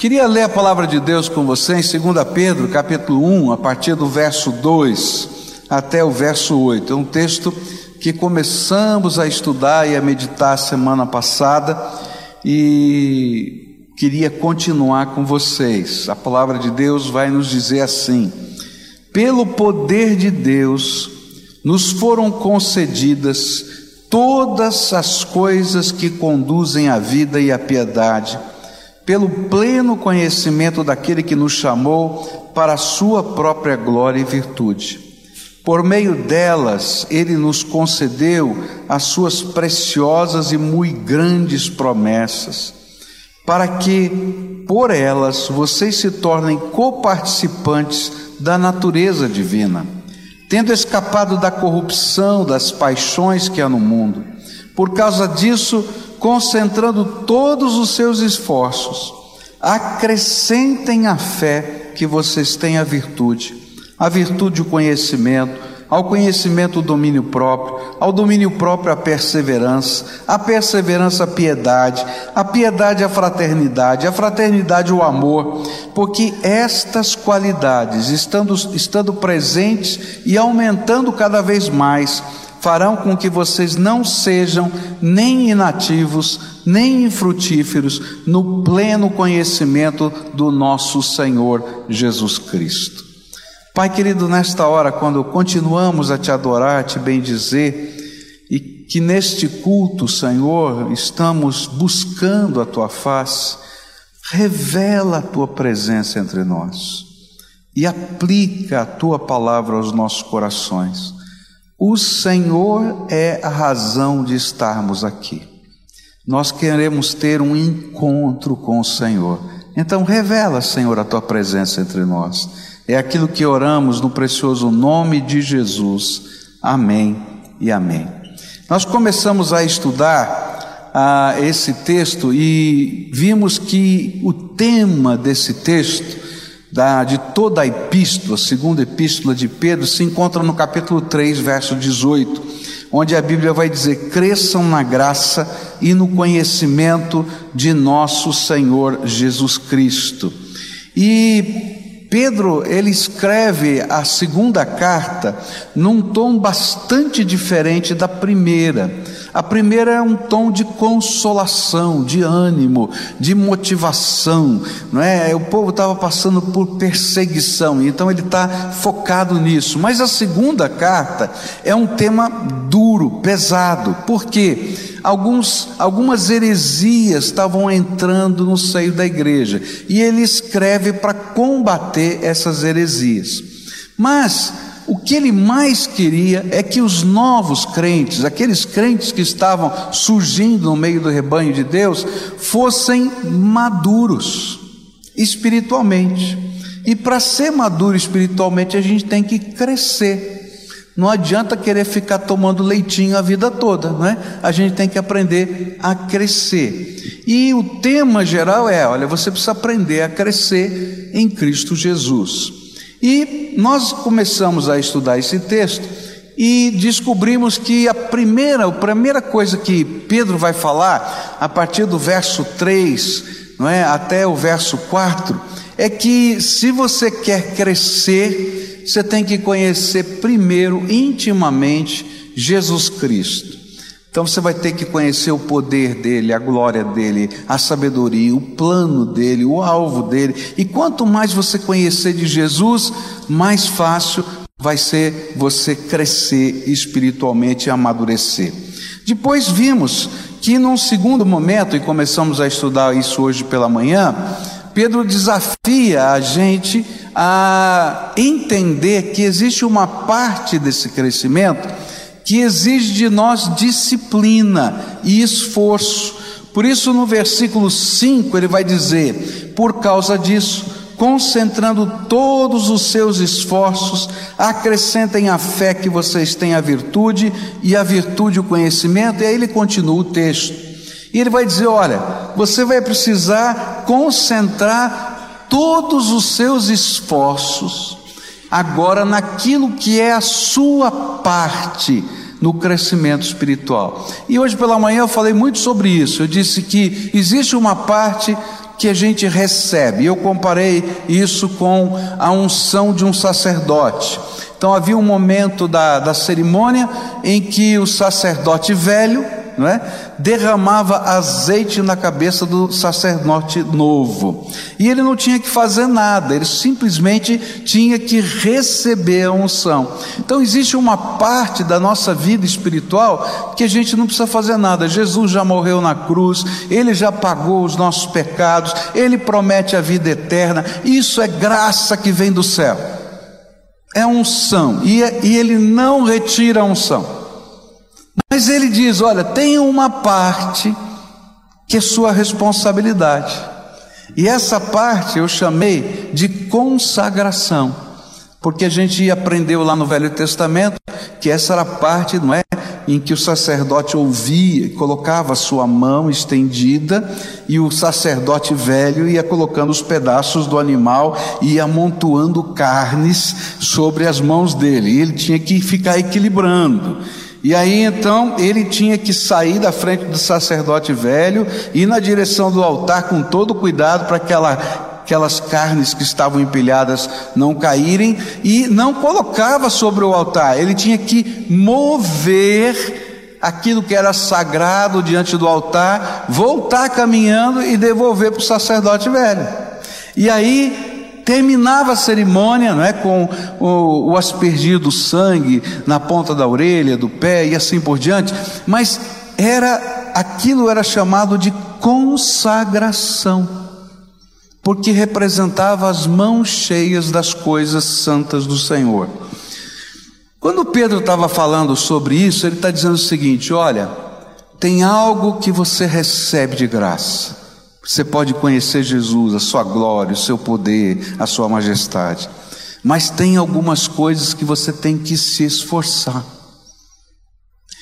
Queria ler a palavra de Deus com você em 2 Pedro, capítulo 1, a partir do verso 2 até o verso 8. É um texto que começamos a estudar e a meditar semana passada e queria continuar com vocês. A palavra de Deus vai nos dizer assim: Pelo poder de Deus nos foram concedidas todas as coisas que conduzem à vida e à piedade pelo pleno conhecimento daquele que nos chamou para a sua própria glória e virtude. Por meio delas, ele nos concedeu as suas preciosas e muito grandes promessas, para que, por elas, vocês se tornem coparticipantes da natureza divina, tendo escapado da corrupção das paixões que há no mundo. Por causa disso, concentrando todos os seus esforços, acrescentem a fé que vocês têm a virtude, a virtude o conhecimento, ao conhecimento o domínio próprio, ao domínio próprio a perseverança, a perseverança a piedade, a piedade a fraternidade, a fraternidade o amor, porque estas qualidades, estando, estando presentes e aumentando cada vez mais, farão com que vocês não sejam nem inativos, nem infrutíferos no pleno conhecimento do nosso Senhor Jesus Cristo. Pai querido, nesta hora, quando continuamos a te adorar, a te bendizer, e que neste culto, Senhor, estamos buscando a tua face, revela a tua presença entre nós e aplica a tua palavra aos nossos corações o Senhor é a razão de estarmos aqui. Nós queremos ter um encontro com o Senhor. Então, revela, Senhor, a tua presença entre nós. É aquilo que oramos no precioso nome de Jesus. Amém e amém. Nós começamos a estudar ah, esse texto e vimos que o tema desse texto da, de toda a epístola, segunda epístola de Pedro, se encontra no capítulo 3, verso 18, onde a Bíblia vai dizer: cresçam na graça e no conhecimento de nosso Senhor Jesus Cristo. E Pedro, ele escreve a segunda carta num tom bastante diferente da primeira. A primeira é um tom de consolação, de ânimo, de motivação, não é? O povo estava passando por perseguição, então ele está focado nisso. Mas a segunda carta é um tema duro, pesado. Por quê? Alguns, algumas heresias estavam entrando no seio da igreja e ele escreve para combater essas heresias. Mas o que ele mais queria é que os novos crentes, aqueles crentes que estavam surgindo no meio do rebanho de Deus, fossem maduros espiritualmente. E para ser maduro espiritualmente, a gente tem que crescer. Não adianta querer ficar tomando leitinho a vida toda, não é? A gente tem que aprender a crescer. E o tema geral é: olha, você precisa aprender a crescer em Cristo Jesus. E nós começamos a estudar esse texto e descobrimos que a primeira, a primeira coisa que Pedro vai falar, a partir do verso 3, não é, até o verso 4, é que se você quer crescer, você tem que conhecer primeiro intimamente Jesus Cristo. Então você vai ter que conhecer o poder dele, a glória dele, a sabedoria, o plano dele, o alvo dele. E quanto mais você conhecer de Jesus, mais fácil vai ser você crescer espiritualmente e amadurecer. Depois vimos que num segundo momento, e começamos a estudar isso hoje pela manhã, Pedro desafia a gente a entender que existe uma parte desse crescimento que exige de nós disciplina e esforço. Por isso, no versículo 5, ele vai dizer: por causa disso, concentrando todos os seus esforços, acrescentem a fé que vocês têm a virtude, e a virtude o conhecimento, e aí ele continua o texto. E ele vai dizer: olha, você vai precisar concentrar todos os seus esforços agora naquilo que é a sua parte no crescimento espiritual. E hoje pela manhã eu falei muito sobre isso. Eu disse que existe uma parte que a gente recebe. Eu comparei isso com a unção de um sacerdote. Então havia um momento da, da cerimônia em que o sacerdote velho não é? Derramava azeite na cabeça do sacerdote novo. E ele não tinha que fazer nada, ele simplesmente tinha que receber a unção. Então existe uma parte da nossa vida espiritual que a gente não precisa fazer nada. Jesus já morreu na cruz, ele já pagou os nossos pecados, ele promete a vida eterna. Isso é graça que vem do céu. É unção, e, é, e ele não retira a unção. Mas ele diz: olha, tem uma parte que é sua responsabilidade. E essa parte eu chamei de consagração, porque a gente aprendeu lá no Velho Testamento que essa era a parte, não é, em que o sacerdote ouvia, colocava sua mão estendida e o sacerdote velho ia colocando os pedaços do animal e amontoando carnes sobre as mãos dele. E ele tinha que ficar equilibrando. E aí então ele tinha que sair da frente do sacerdote velho, ir na direção do altar com todo cuidado para aquela, aquelas carnes que estavam empilhadas não caírem, e não colocava sobre o altar, ele tinha que mover aquilo que era sagrado diante do altar, voltar caminhando e devolver para o sacerdote velho. E aí terminava a cerimônia não é, com o, o aspergir do sangue na ponta da orelha, do pé e assim por diante, mas era aquilo era chamado de consagração, porque representava as mãos cheias das coisas santas do Senhor. Quando Pedro estava falando sobre isso, ele está dizendo o seguinte: olha, tem algo que você recebe de graça. Você pode conhecer Jesus, a sua glória, o seu poder, a sua majestade. Mas tem algumas coisas que você tem que se esforçar.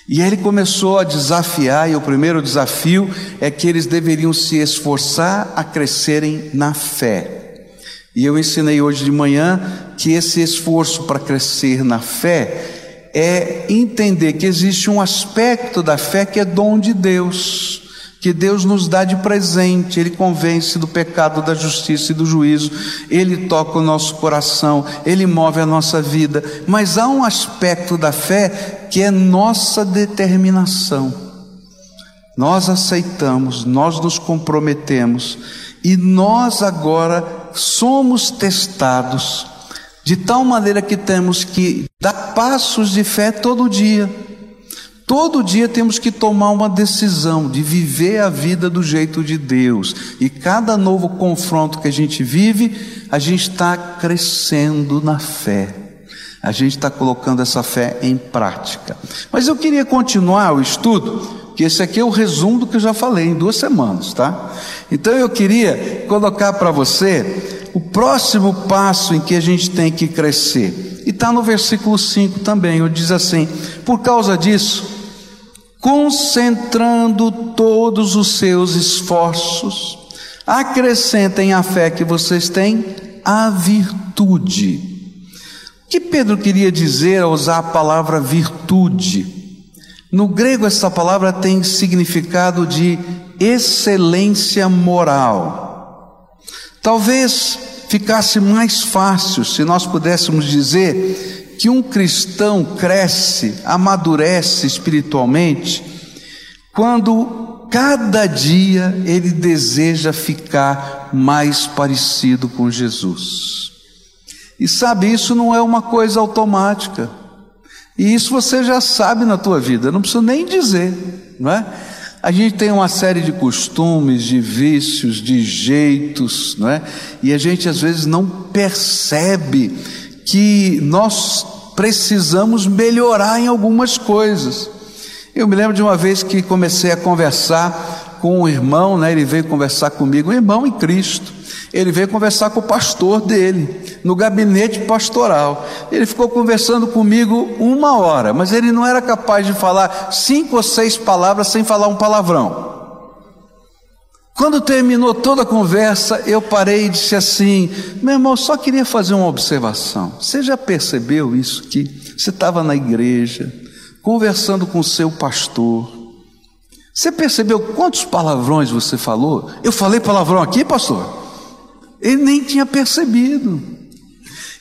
E ele começou a desafiar, e o primeiro desafio é que eles deveriam se esforçar a crescerem na fé. E eu ensinei hoje de manhã que esse esforço para crescer na fé é entender que existe um aspecto da fé que é dom de Deus que Deus nos dá de presente, Ele convence do pecado, da justiça e do juízo, Ele toca o nosso coração, Ele move a nossa vida, mas há um aspecto da fé que é nossa determinação. Nós aceitamos, nós nos comprometemos e nós agora somos testados, de tal maneira que temos que dar passos de fé todo dia. Todo dia temos que tomar uma decisão de viver a vida do jeito de Deus. E cada novo confronto que a gente vive, a gente está crescendo na fé. A gente está colocando essa fé em prática. Mas eu queria continuar o estudo, que esse aqui é o resumo do que eu já falei em duas semanas, tá? Então eu queria colocar para você o próximo passo em que a gente tem que crescer. E está no versículo 5 também, onde diz assim: Por causa disso concentrando todos os seus esforços, acrescentem à fé que vocês têm a virtude. O que Pedro queria dizer ao usar a palavra virtude? No grego, essa palavra tem significado de excelência moral. Talvez ficasse mais fácil se nós pudéssemos dizer que um cristão cresce, amadurece espiritualmente, quando cada dia ele deseja ficar mais parecido com Jesus. E sabe, isso não é uma coisa automática. E isso você já sabe na tua vida, não preciso nem dizer, não é? A gente tem uma série de costumes, de vícios, de jeitos, não é? E a gente às vezes não percebe que nós precisamos melhorar em algumas coisas. Eu me lembro de uma vez que comecei a conversar com um irmão, né? ele veio conversar comigo, um irmão em Cristo. Ele veio conversar com o pastor dele, no gabinete pastoral. Ele ficou conversando comigo uma hora, mas ele não era capaz de falar cinco ou seis palavras sem falar um palavrão. Quando terminou toda a conversa, eu parei e disse assim: meu irmão, só queria fazer uma observação. Você já percebeu isso? Que você estava na igreja, conversando com o seu pastor, Você percebeu quantos palavrões você falou? Eu falei palavrão aqui, pastor? Ele nem tinha percebido.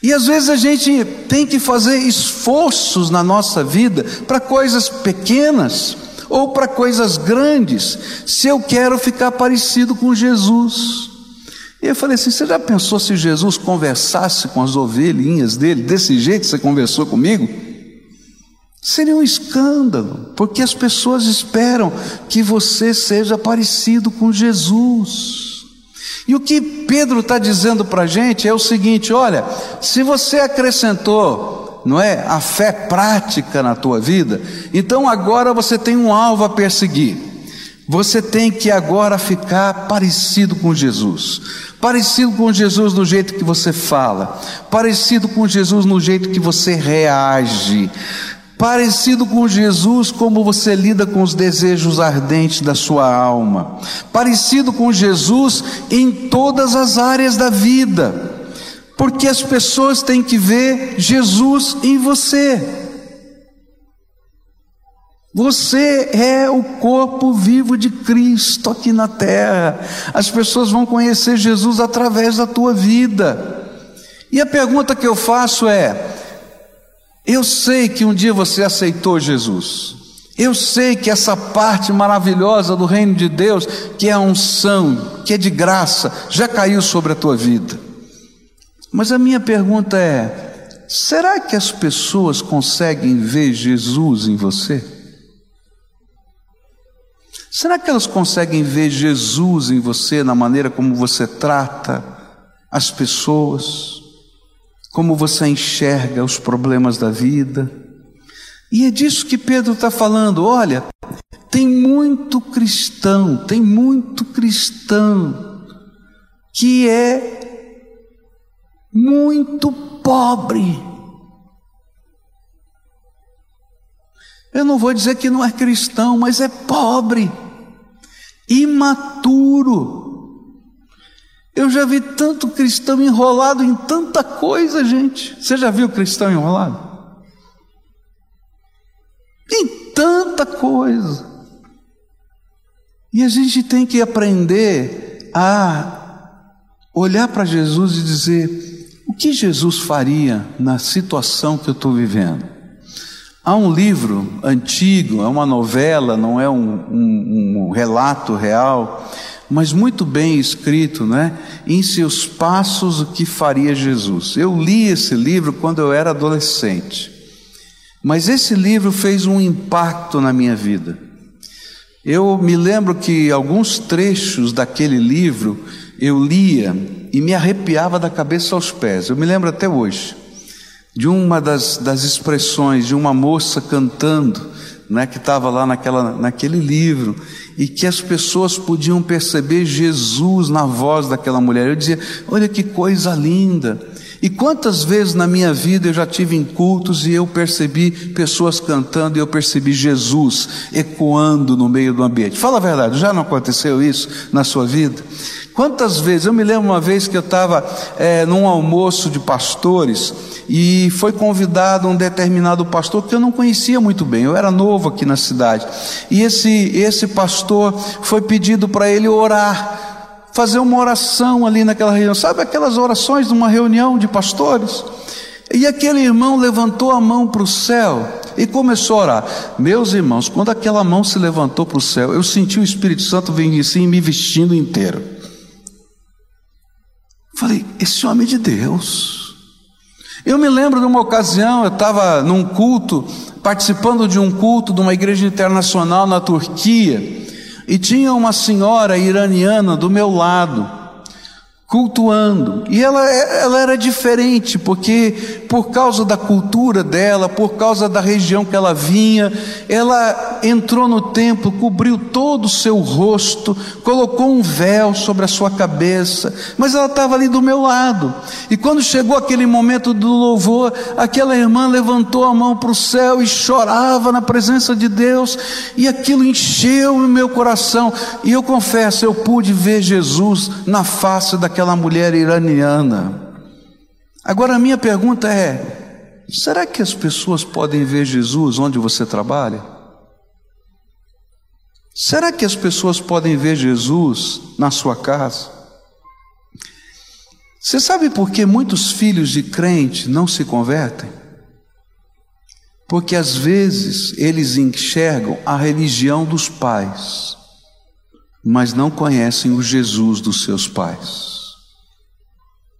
E às vezes a gente tem que fazer esforços na nossa vida para coisas pequenas ou para coisas grandes, se eu quero ficar parecido com Jesus. E eu falei assim: você já pensou se Jesus conversasse com as ovelhinhas dele desse jeito que você conversou comigo? Seria um escândalo, porque as pessoas esperam que você seja parecido com Jesus. E o que Pedro está dizendo para a gente é o seguinte: olha, se você acrescentou, não é, a fé prática na tua vida, então agora você tem um alvo a perseguir. Você tem que agora ficar parecido com Jesus. Parecido com Jesus no jeito que você fala, parecido com Jesus no jeito que você reage, Parecido com Jesus, como você lida com os desejos ardentes da sua alma. Parecido com Jesus em todas as áreas da vida. Porque as pessoas têm que ver Jesus em você. Você é o corpo vivo de Cristo aqui na terra. As pessoas vão conhecer Jesus através da tua vida. E a pergunta que eu faço é: eu sei que um dia você aceitou Jesus. Eu sei que essa parte maravilhosa do reino de Deus, que é a unção, que é de graça, já caiu sobre a tua vida. Mas a minha pergunta é: será que as pessoas conseguem ver Jesus em você? Será que elas conseguem ver Jesus em você na maneira como você trata as pessoas? como você enxerga os problemas da vida. E é disso que Pedro está falando. Olha, tem muito cristão, tem muito cristão que é muito pobre. Eu não vou dizer que não é cristão, mas é pobre, imaturo eu já vi tanto cristão enrolado em tanta coisa, gente. Você já viu cristão enrolado? Em tanta coisa. E a gente tem que aprender a olhar para Jesus e dizer: que Jesus faria na situação que eu estou vivendo? Há um livro antigo, é uma novela, não é um, um, um relato real mas muito bem escrito, né? Em seus passos, o que faria Jesus. Eu li esse livro quando eu era adolescente, mas esse livro fez um impacto na minha vida. Eu me lembro que alguns trechos daquele livro eu lia e me arrepiava da cabeça aos pés. Eu me lembro até hoje de uma das, das expressões de uma moça cantando né, que estava lá naquela, naquele livro, e que as pessoas podiam perceber Jesus na voz daquela mulher. Eu dizia: olha que coisa linda. E quantas vezes na minha vida eu já tive em cultos e eu percebi pessoas cantando e eu percebi Jesus ecoando no meio do ambiente. Fala a verdade, já não aconteceu isso na sua vida? Quantas vezes, eu me lembro uma vez que eu estava é, num almoço de pastores e foi convidado um determinado pastor que eu não conhecia muito bem, eu era novo aqui na cidade. E esse, esse pastor foi pedido para ele orar, fazer uma oração ali naquela reunião, sabe aquelas orações de uma reunião de pastores? E aquele irmão levantou a mão para o céu e começou a orar. Meus irmãos, quando aquela mão se levantou para o céu, eu senti o Espírito Santo vir assim me vestindo inteiro. Falei, esse homem é de Deus. Eu me lembro de uma ocasião, eu estava num culto, participando de um culto de uma igreja internacional na Turquia, e tinha uma senhora iraniana do meu lado cultuando. E ela, ela era diferente, porque por causa da cultura dela, por causa da região que ela vinha, ela entrou no templo, cobriu todo o seu rosto, colocou um véu sobre a sua cabeça, mas ela estava ali do meu lado. E quando chegou aquele momento do louvor, aquela irmã levantou a mão para o céu e chorava na presença de Deus, e aquilo encheu o meu coração. E eu confesso, eu pude ver Jesus na face daquela aquela mulher iraniana. Agora a minha pergunta é: será que as pessoas podem ver Jesus onde você trabalha? Será que as pessoas podem ver Jesus na sua casa? Você sabe por que muitos filhos de crente não se convertem? Porque às vezes eles enxergam a religião dos pais, mas não conhecem o Jesus dos seus pais.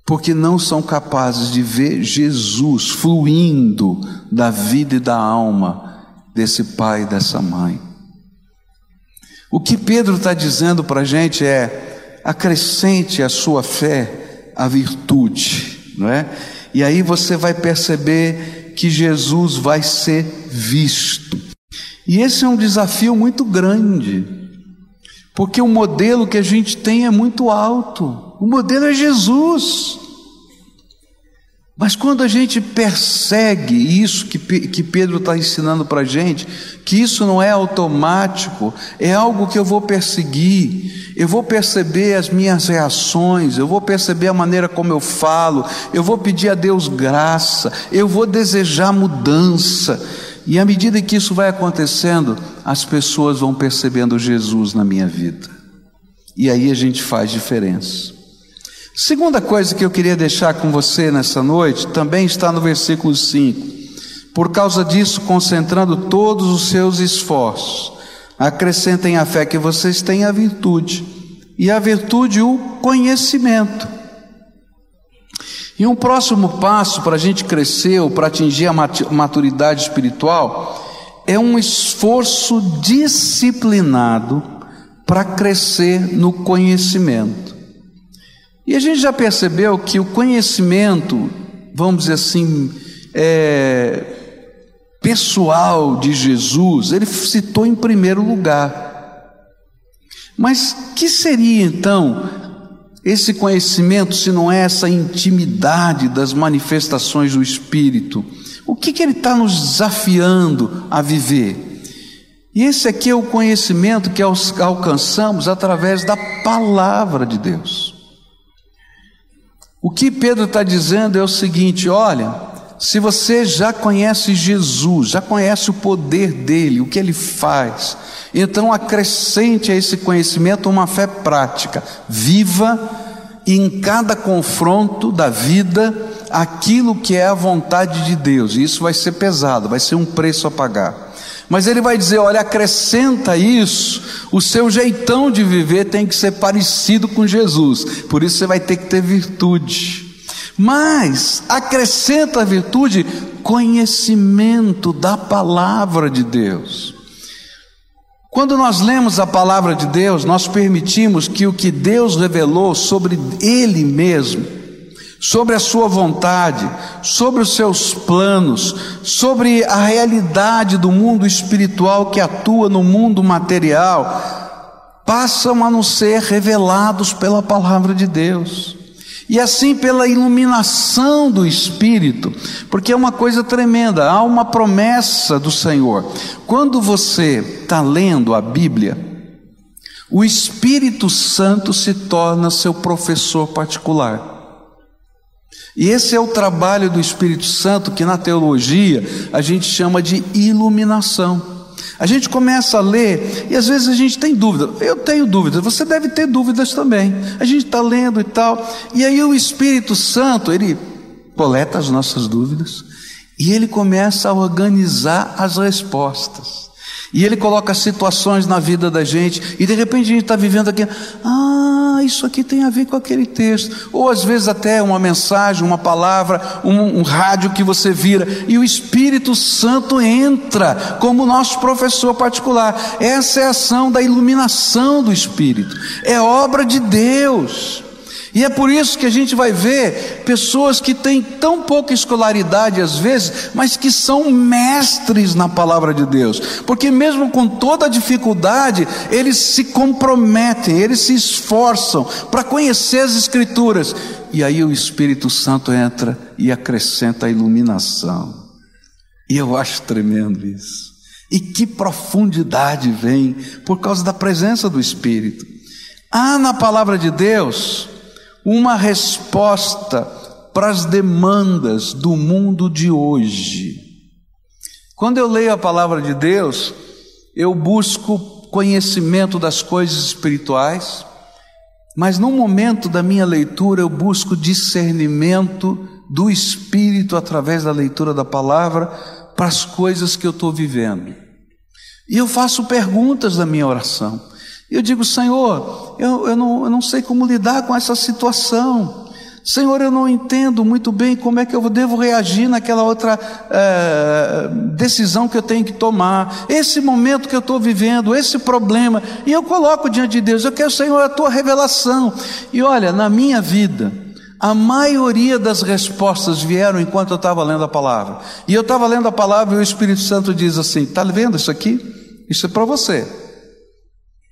Porque não são capazes de ver Jesus fluindo da vida e da alma desse pai e dessa mãe. O que Pedro está dizendo para a gente é: acrescente a sua fé a virtude, não é? E aí você vai perceber que Jesus vai ser visto. E esse é um desafio muito grande, porque o modelo que a gente tem é muito alto. O modelo é Jesus. Mas quando a gente persegue isso que, que Pedro está ensinando para a gente, que isso não é automático, é algo que eu vou perseguir, eu vou perceber as minhas reações, eu vou perceber a maneira como eu falo, eu vou pedir a Deus graça, eu vou desejar mudança, e à medida que isso vai acontecendo, as pessoas vão percebendo Jesus na minha vida, e aí a gente faz diferença. Segunda coisa que eu queria deixar com você nessa noite também está no versículo 5. Por causa disso, concentrando todos os seus esforços, acrescentem a fé que vocês têm a virtude, e a virtude o conhecimento. E um próximo passo para a gente crescer ou para atingir a maturidade espiritual é um esforço disciplinado para crescer no conhecimento. E a gente já percebeu que o conhecimento, vamos dizer assim, é, pessoal de Jesus, ele citou em primeiro lugar. Mas que seria então esse conhecimento se não é essa intimidade das manifestações do Espírito? O que, que ele está nos desafiando a viver? E esse aqui é o conhecimento que alcançamos através da palavra de Deus. O que Pedro está dizendo é o seguinte: olha, se você já conhece Jesus, já conhece o poder dele, o que ele faz, então acrescente a esse conhecimento uma fé prática, viva em cada confronto da vida aquilo que é a vontade de Deus. E isso vai ser pesado, vai ser um preço a pagar. Mas ele vai dizer: olha, acrescenta isso, o seu jeitão de viver tem que ser parecido com Jesus, por isso você vai ter que ter virtude. Mas acrescenta a virtude conhecimento da palavra de Deus. Quando nós lemos a palavra de Deus, nós permitimos que o que Deus revelou sobre Ele mesmo, sobre a sua vontade, sobre os seus planos, sobre a realidade do mundo espiritual que atua no mundo material, passam a nos ser revelados pela palavra de Deus. E assim pela iluminação do Espírito, porque é uma coisa tremenda, há uma promessa do Senhor. Quando você está lendo a Bíblia, o Espírito Santo se torna seu professor particular. E esse é o trabalho do Espírito Santo que na teologia a gente chama de iluminação. A gente começa a ler e às vezes a gente tem dúvida. Eu tenho dúvidas, você deve ter dúvidas também. A gente está lendo e tal, e aí o Espírito Santo, ele coleta as nossas dúvidas e ele começa a organizar as respostas. E ele coloca situações na vida da gente, e de repente a gente está vivendo aqui, ah, isso aqui tem a ver com aquele texto. Ou às vezes até uma mensagem, uma palavra, um, um rádio que você vira, e o Espírito Santo entra como nosso professor particular. Essa é a ação da iluminação do Espírito, é obra de Deus. E é por isso que a gente vai ver pessoas que têm tão pouca escolaridade às vezes, mas que são mestres na palavra de Deus, porque mesmo com toda a dificuldade, eles se comprometem, eles se esforçam para conhecer as Escrituras, e aí o Espírito Santo entra e acrescenta a iluminação. E eu acho tremendo isso. E que profundidade vem por causa da presença do Espírito. Há na palavra de Deus uma resposta para as demandas do mundo de hoje. Quando eu leio a palavra de Deus, eu busco conhecimento das coisas espirituais, mas no momento da minha leitura eu busco discernimento do Espírito através da leitura da palavra para as coisas que eu estou vivendo. E eu faço perguntas na minha oração. Eu digo, Senhor, eu, eu, não, eu não sei como lidar com essa situação. Senhor, eu não entendo muito bem como é que eu devo reagir naquela outra é, decisão que eu tenho que tomar, esse momento que eu estou vivendo, esse problema, e eu coloco diante de Deus, eu quero, Senhor, a tua revelação. E olha, na minha vida, a maioria das respostas vieram enquanto eu estava lendo a palavra. E eu estava lendo a palavra e o Espírito Santo diz assim: está vendo isso aqui? Isso é para você.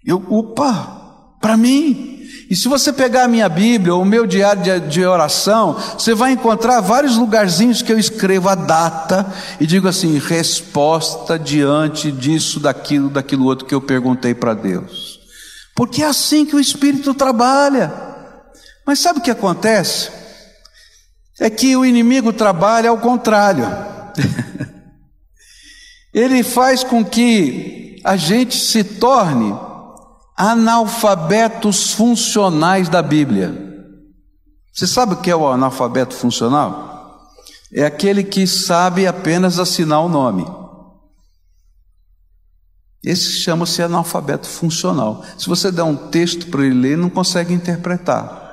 Eu, opa, para mim. E se você pegar a minha Bíblia ou o meu diário de, de, oração, você vai encontrar vários lugarzinhos que eu escrevo a data e digo assim: resposta diante disso, daquilo, daquilo outro que eu perguntei para Deus. Porque é assim que o Espírito trabalha. Mas sabe o que acontece? É que o inimigo trabalha ao contrário. Ele faz com que a gente se torne analfabetos funcionais da Bíblia. Você sabe o que é o analfabeto funcional? É aquele que sabe apenas assinar o nome. Esse chama-se analfabeto funcional. Se você der um texto para ele ler, não consegue interpretar.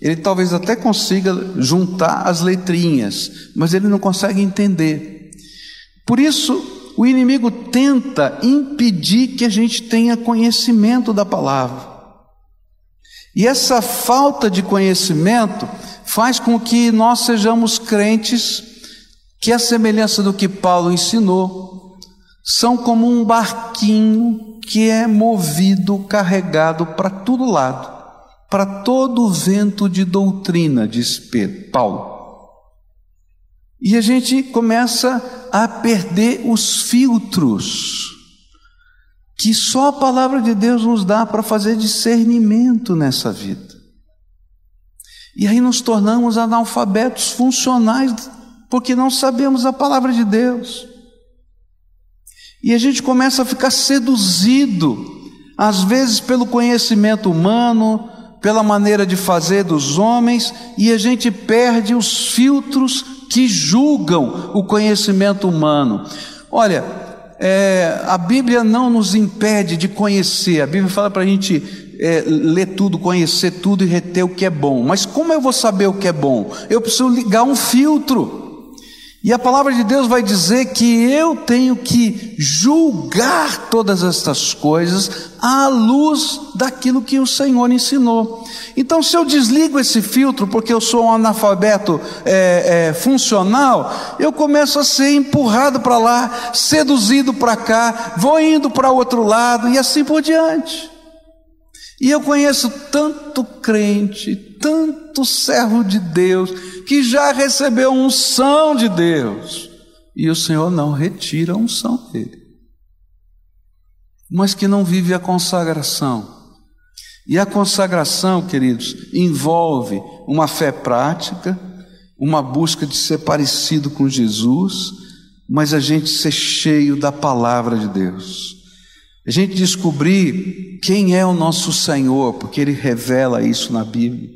Ele talvez até consiga juntar as letrinhas, mas ele não consegue entender. Por isso, o inimigo tenta impedir que a gente tenha conhecimento da palavra. E essa falta de conhecimento faz com que nós sejamos crentes que, a semelhança do que Paulo ensinou, são como um barquinho que é movido, carregado para todo lado, para todo vento de doutrina, diz Paulo. E a gente começa a perder os filtros que só a palavra de Deus nos dá para fazer discernimento nessa vida. E aí nos tornamos analfabetos funcionais porque não sabemos a palavra de Deus. E a gente começa a ficar seduzido, às vezes pelo conhecimento humano, pela maneira de fazer dos homens, e a gente perde os filtros que julgam o conhecimento humano. Olha, é, a Bíblia não nos impede de conhecer, a Bíblia fala para a gente é, ler tudo, conhecer tudo e reter o que é bom. Mas como eu vou saber o que é bom? Eu preciso ligar um filtro. E a palavra de Deus vai dizer que eu tenho que julgar todas estas coisas à luz daquilo que o Senhor ensinou. Então, se eu desligo esse filtro porque eu sou um analfabeto é, é, funcional, eu começo a ser empurrado para lá, seduzido para cá, vou indo para outro lado e assim por diante. E eu conheço tanto crente, tanto servo de Deus, que já recebeu unção de Deus, e o Senhor não retira a unção dele, mas que não vive a consagração. E a consagração, queridos, envolve uma fé prática, uma busca de ser parecido com Jesus, mas a gente ser cheio da palavra de Deus. A gente descobrir quem é o nosso Senhor, porque Ele revela isso na Bíblia.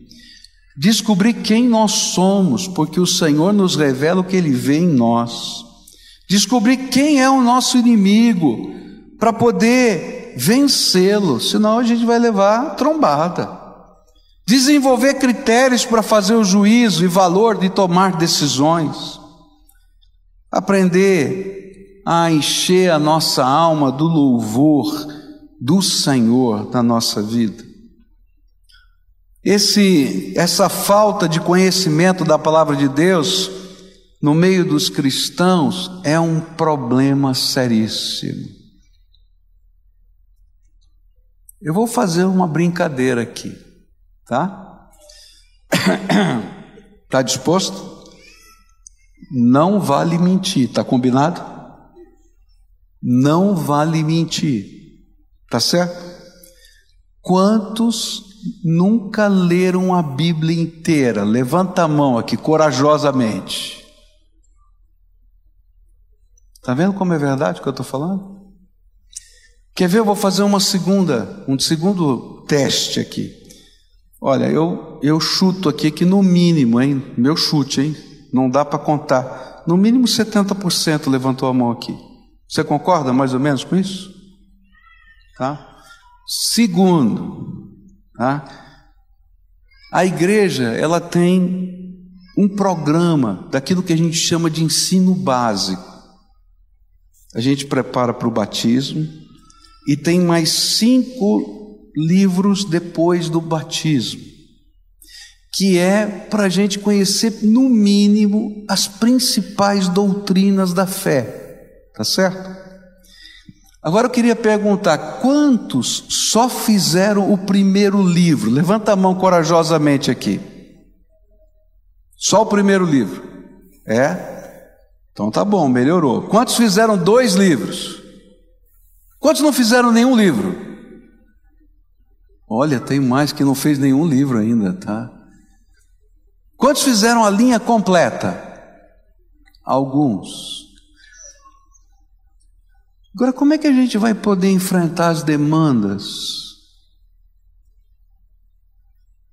Descobrir quem nós somos, porque o Senhor nos revela o que Ele vê em nós. Descobrir quem é o nosso inimigo, para poder vencê-lo, senão a gente vai levar trombada. Desenvolver critérios para fazer o juízo e valor de tomar decisões. Aprender a encher a nossa alma do louvor do Senhor na nossa vida. Esse, essa falta de conhecimento da palavra de Deus no meio dos cristãos é um problema seríssimo. Eu vou fazer uma brincadeira aqui, tá? Está disposto? Não vale mentir, tá combinado? Não vale mentir. Tá certo? Quantos nunca leram a Bíblia inteira? Levanta a mão aqui corajosamente. Tá vendo como é verdade o que eu estou falando? Quer ver? Eu vou fazer uma segunda, um segundo teste aqui. Olha, eu, eu chuto aqui que no mínimo, hein? Meu chute, hein? Não dá para contar. No mínimo 70% levantou a mão aqui. Você concorda mais ou menos com isso? Tá? Segundo, tá? A igreja, ela tem um programa daquilo que a gente chama de ensino básico. A gente prepara para o batismo e tem mais cinco livros depois do batismo, que é para a gente conhecer, no mínimo, as principais doutrinas da fé, tá certo? Agora eu queria perguntar: quantos só fizeram o primeiro livro? Levanta a mão corajosamente aqui. Só o primeiro livro? É? Então tá bom, melhorou. Quantos fizeram dois livros? Quantos não fizeram nenhum livro? Olha, tem mais que não fez nenhum livro ainda, tá? Quantos fizeram a linha completa? Alguns. Agora, como é que a gente vai poder enfrentar as demandas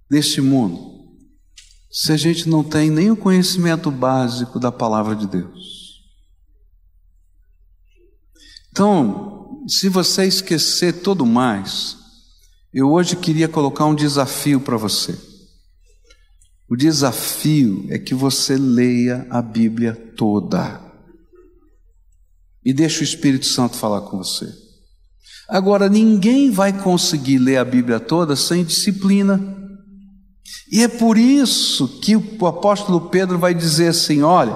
deste mundo se a gente não tem nem o conhecimento básico da palavra de Deus? Então, se você esquecer todo mais, eu hoje queria colocar um desafio para você. O desafio é que você leia a Bíblia toda e deixe o Espírito Santo falar com você. Agora, ninguém vai conseguir ler a Bíblia toda sem disciplina. E é por isso que o apóstolo Pedro vai dizer assim: olha,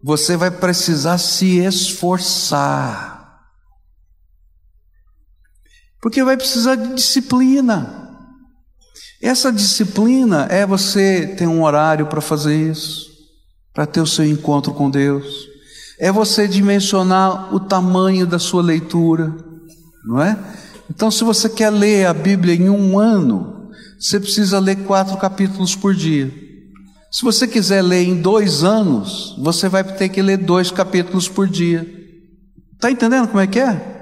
você vai precisar se esforçar, porque vai precisar de disciplina. Essa disciplina é você ter um horário para fazer isso, para ter o seu encontro com Deus é você dimensionar o tamanho da sua leitura, não é? Então, se você quer ler a Bíblia em um ano, você precisa ler quatro capítulos por dia. Se você quiser ler em dois anos, você vai ter que ler dois capítulos por dia. Está entendendo como é que é?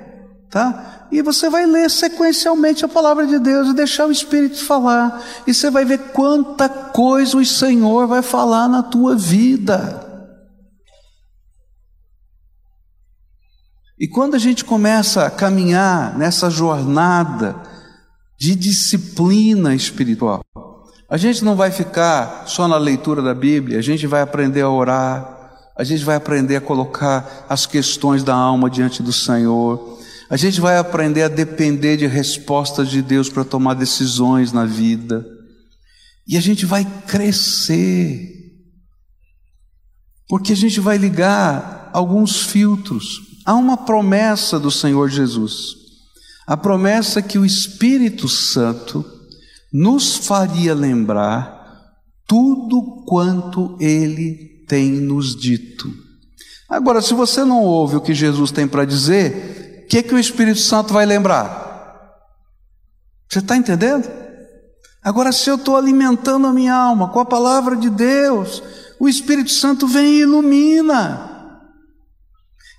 Tá? E você vai ler sequencialmente a palavra de Deus e deixar o Espírito falar. E você vai ver quanta coisa o Senhor vai falar na tua vida. E quando a gente começa a caminhar nessa jornada de disciplina espiritual, a gente não vai ficar só na leitura da Bíblia, a gente vai aprender a orar, a gente vai aprender a colocar as questões da alma diante do Senhor, a gente vai aprender a depender de respostas de Deus para tomar decisões na vida, e a gente vai crescer, porque a gente vai ligar alguns filtros Há uma promessa do Senhor Jesus, a promessa que o Espírito Santo nos faria lembrar tudo quanto ele tem nos dito. Agora, se você não ouve o que Jesus tem para dizer, o que, que o Espírito Santo vai lembrar? Você está entendendo? Agora, se eu estou alimentando a minha alma com a palavra de Deus, o Espírito Santo vem e ilumina.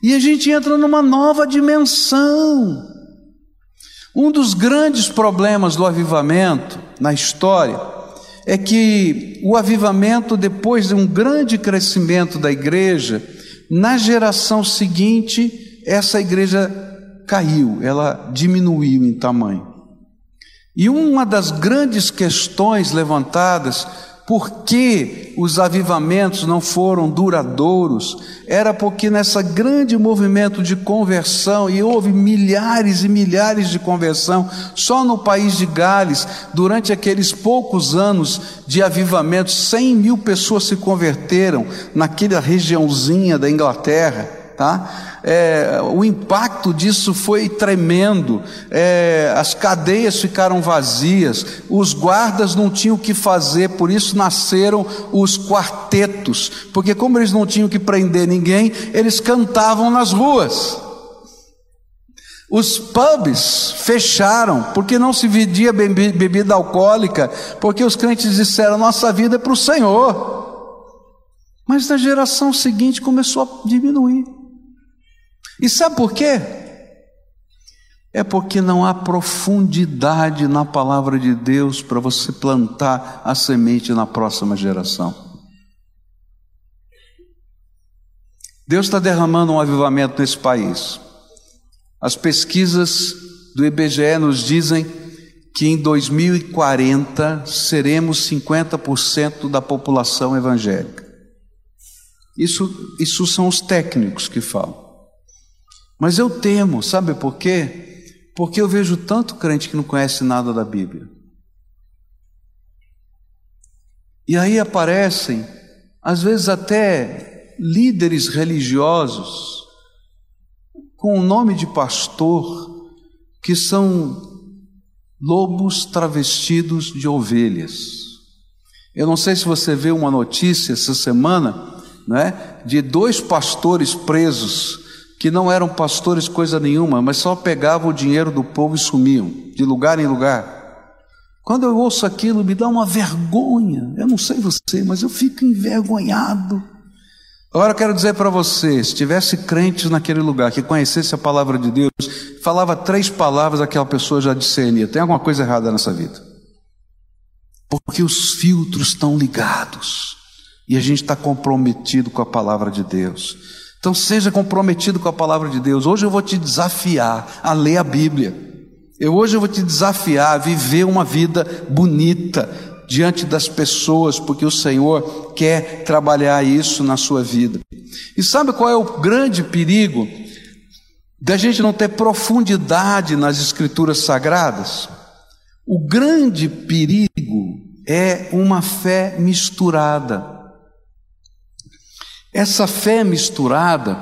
E a gente entra numa nova dimensão. Um dos grandes problemas do avivamento na história é que o avivamento, depois de um grande crescimento da igreja, na geração seguinte, essa igreja caiu, ela diminuiu em tamanho. E uma das grandes questões levantadas por que os avivamentos não foram duradouros? Era porque nessa grande movimento de conversão, e houve milhares e milhares de conversão, só no país de Gales, durante aqueles poucos anos de avivamento, 100 mil pessoas se converteram naquela regiãozinha da Inglaterra, tá? é, o impacto disso foi tremendo, é, as cadeias ficaram vazias, os guardas não tinham o que fazer, por isso nasceram os quartetos, porque como eles não tinham que prender ninguém, eles cantavam nas ruas. Os pubs fecharam porque não se vendia bebida alcoólica, porque os crentes disseram: nossa vida é para o Senhor. Mas na geração seguinte começou a diminuir. E sabe por quê? é porque não há profundidade na palavra de Deus para você plantar a semente na próxima geração. Deus está derramando um avivamento nesse país. As pesquisas do IBGE nos dizem que em 2040 seremos 50% da população evangélica. Isso, isso são os técnicos que falam. Mas eu temo, sabe por quê? Porque eu vejo tanto crente que não conhece nada da Bíblia. E aí aparecem, às vezes até líderes religiosos, com o nome de pastor, que são lobos travestidos de ovelhas. Eu não sei se você viu uma notícia essa semana, né, de dois pastores presos que não eram pastores coisa nenhuma, mas só pegavam o dinheiro do povo e sumiam, de lugar em lugar. Quando eu ouço aquilo, me dá uma vergonha. Eu não sei você, mas eu fico envergonhado. Agora eu quero dizer para você: se tivesse crentes naquele lugar que conhecesse a palavra de Deus, falava três palavras, aquela pessoa já discernia: tem alguma coisa errada nessa vida. Porque os filtros estão ligados e a gente está comprometido com a palavra de Deus. Então seja comprometido com a palavra de Deus. Hoje eu vou te desafiar a ler a Bíblia. Eu hoje eu vou te desafiar a viver uma vida bonita diante das pessoas, porque o Senhor quer trabalhar isso na sua vida. E sabe qual é o grande perigo da gente não ter profundidade nas escrituras sagradas? O grande perigo é uma fé misturada. Essa fé misturada,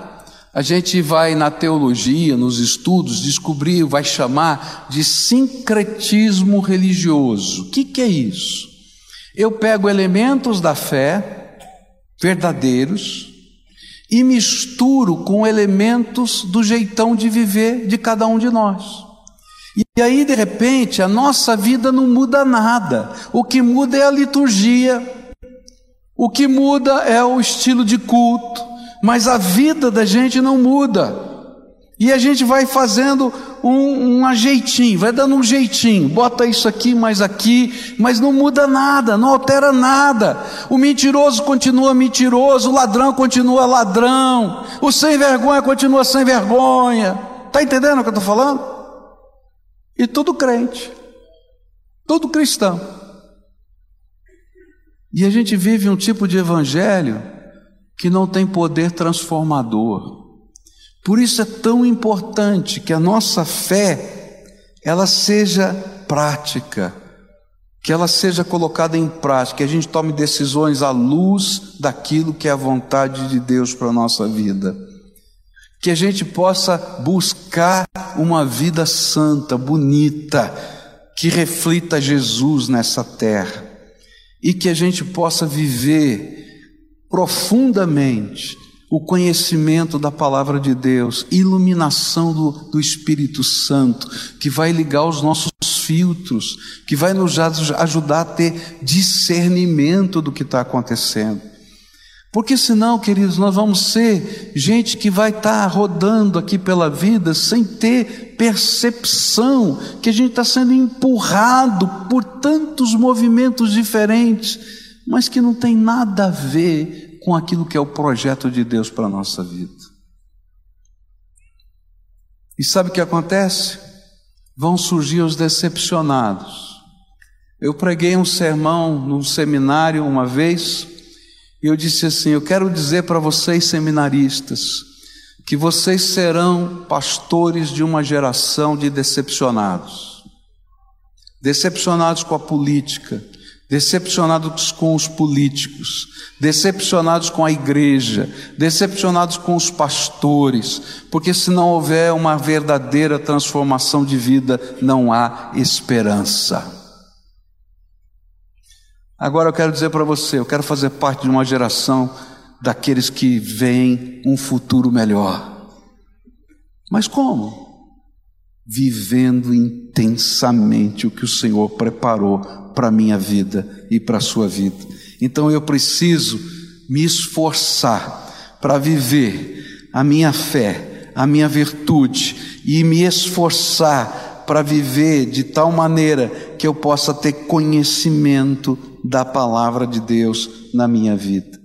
a gente vai na teologia, nos estudos, descobrir, vai chamar de sincretismo religioso. O que, que é isso? Eu pego elementos da fé verdadeiros e misturo com elementos do jeitão de viver de cada um de nós. E aí, de repente, a nossa vida não muda nada. O que muda é a liturgia, o que muda é o estilo de culto, mas a vida da gente não muda. E a gente vai fazendo um, um ajeitinho, vai dando um jeitinho, bota isso aqui, mais aqui, mas não muda nada, não altera nada. O mentiroso continua mentiroso, o ladrão continua ladrão, o sem vergonha continua sem vergonha. Está entendendo o que eu estou falando? E tudo crente, tudo cristão. E a gente vive um tipo de evangelho que não tem poder transformador. Por isso é tão importante que a nossa fé ela seja prática, que ela seja colocada em prática, que a gente tome decisões à luz daquilo que é a vontade de Deus para a nossa vida. Que a gente possa buscar uma vida santa, bonita, que reflita Jesus nessa terra e que a gente possa viver profundamente o conhecimento da palavra de Deus, iluminação do, do Espírito Santo, que vai ligar os nossos filtros, que vai nos ajudar a ter discernimento do que está acontecendo. Porque senão, queridos, nós vamos ser gente que vai estar tá rodando aqui pela vida sem ter percepção que a gente está sendo empurrado por tantos movimentos diferentes, mas que não tem nada a ver com aquilo que é o projeto de Deus para a nossa vida. E sabe o que acontece? Vão surgir os decepcionados. Eu preguei um sermão num seminário uma vez e eu disse assim: Eu quero dizer para vocês, seminaristas, que vocês serão pastores de uma geração de decepcionados decepcionados com a política, decepcionados com os políticos, decepcionados com a igreja, decepcionados com os pastores, porque se não houver uma verdadeira transformação de vida, não há esperança. Agora eu quero dizer para você, eu quero fazer parte de uma geração daqueles que veem um futuro melhor. Mas como? Vivendo intensamente o que o Senhor preparou para a minha vida e para a sua vida. Então eu preciso me esforçar para viver a minha fé a minha virtude e me esforçar para viver de tal maneira que eu possa ter conhecimento da palavra de Deus na minha vida.